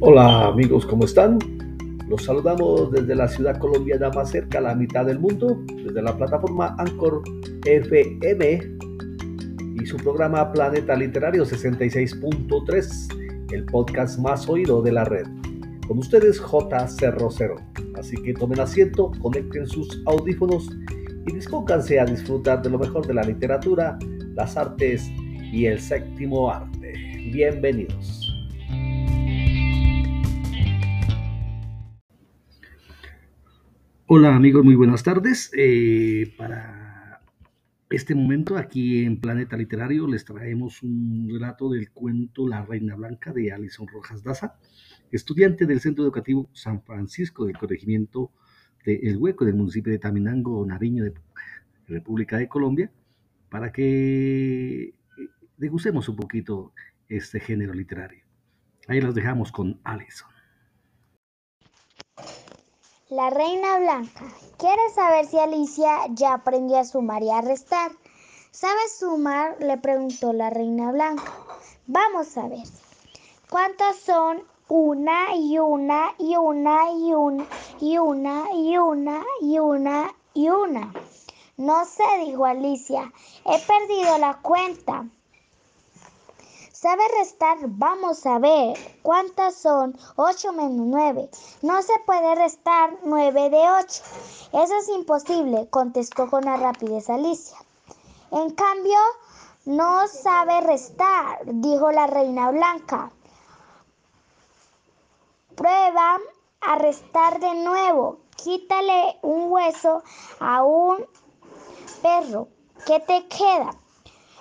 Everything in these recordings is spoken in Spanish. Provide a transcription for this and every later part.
Hola amigos, ¿cómo están? Los saludamos desde la ciudad colombiana más cerca a la mitad del mundo, desde la plataforma Anchor FM y su programa Planeta Literario 66.3, el podcast más oído de la red. Con ustedes J. Cerro Cero. Así que tomen asiento, conecten sus audífonos y dispónganse a disfrutar de lo mejor de la literatura, las artes y el séptimo arte. Bienvenidos. Hola amigos, muy buenas tardes. Eh, para este momento aquí en Planeta Literario les traemos un relato del cuento La Reina Blanca de Alison Rojas Daza, estudiante del Centro Educativo San Francisco del Corregimiento de El Hueco del municipio de Taminango, Nariño, de República de Colombia, para que degustemos un poquito este género literario. Ahí los dejamos con Alison. La Reina Blanca. ¿Quieres saber si Alicia ya aprendió a sumar y a restar? ¿Sabes sumar? le preguntó la Reina Blanca. Vamos a ver. ¿Cuántas son una y una y una y una y una y una y una y una? No sé, dijo Alicia. He perdido la cuenta. ¿Sabe restar? Vamos a ver. ¿Cuántas son 8 menos 9? No se puede restar 9 de 8. Eso es imposible, contestó con la rapidez Alicia. En cambio, no sabe restar, dijo la reina blanca. Prueba a restar de nuevo. Quítale un hueso a un perro. ¿Qué te queda?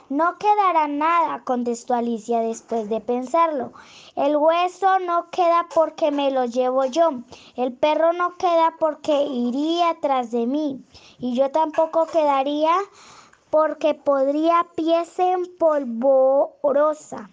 No quedará nada, contestó Alicia después de pensarlo. El hueso no queda porque me lo llevo yo. El perro no queda porque iría tras de mí. Y yo tampoco quedaría porque podría pies en polvorosa.